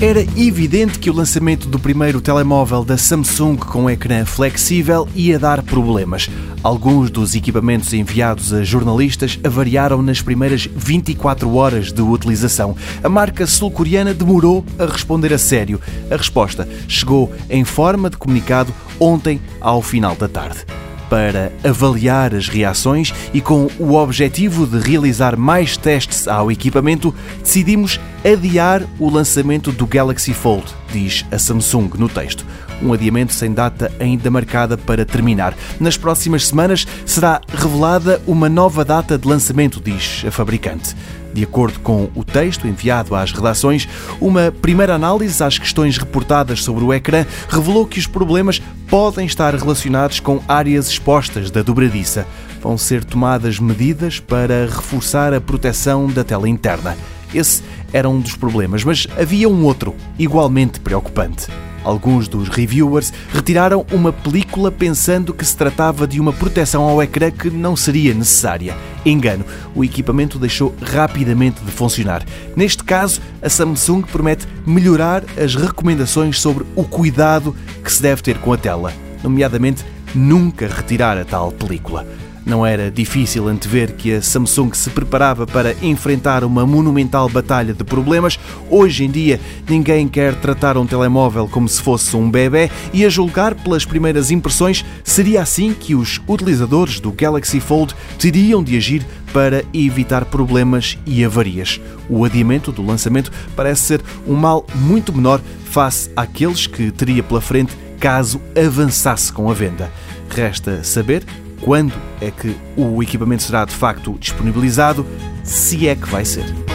Era evidente que o lançamento do primeiro telemóvel da Samsung com ecrã flexível ia dar problemas. Alguns dos equipamentos enviados a jornalistas avariaram nas primeiras 24 horas de utilização. A marca sul-coreana demorou a responder a sério. A resposta chegou em forma de comunicado ontem ao final da tarde para avaliar as reações e com o objetivo de realizar mais testes ao equipamento, decidimos adiar o lançamento do Galaxy Fold, diz a Samsung no texto. Um adiamento sem data ainda marcada para terminar. Nas próximas semanas será revelada uma nova data de lançamento, diz a fabricante. De acordo com o texto enviado às redações, uma primeira análise às questões reportadas sobre o ecrã revelou que os problemas podem estar relacionados com áreas expostas da dobradiça. Vão ser tomadas medidas para reforçar a proteção da tela interna. Esse era um dos problemas, mas havia um outro, igualmente preocupante. Alguns dos reviewers retiraram uma película pensando que se tratava de uma proteção ao ecrã que não seria necessária. Engano, o equipamento deixou rapidamente de funcionar. Neste caso, a Samsung promete melhorar as recomendações sobre o cuidado que se deve ter com a tela, nomeadamente nunca retirar a tal película. Não era difícil antever que a Samsung se preparava para enfrentar uma monumental batalha de problemas. Hoje em dia, ninguém quer tratar um telemóvel como se fosse um bebê e, a julgar pelas primeiras impressões, seria assim que os utilizadores do Galaxy Fold teriam de agir para evitar problemas e avarias. O adiamento do lançamento parece ser um mal muito menor face àqueles que teria pela frente caso avançasse com a venda. Resta saber quando é que o equipamento será de facto disponibilizado, se é que vai ser.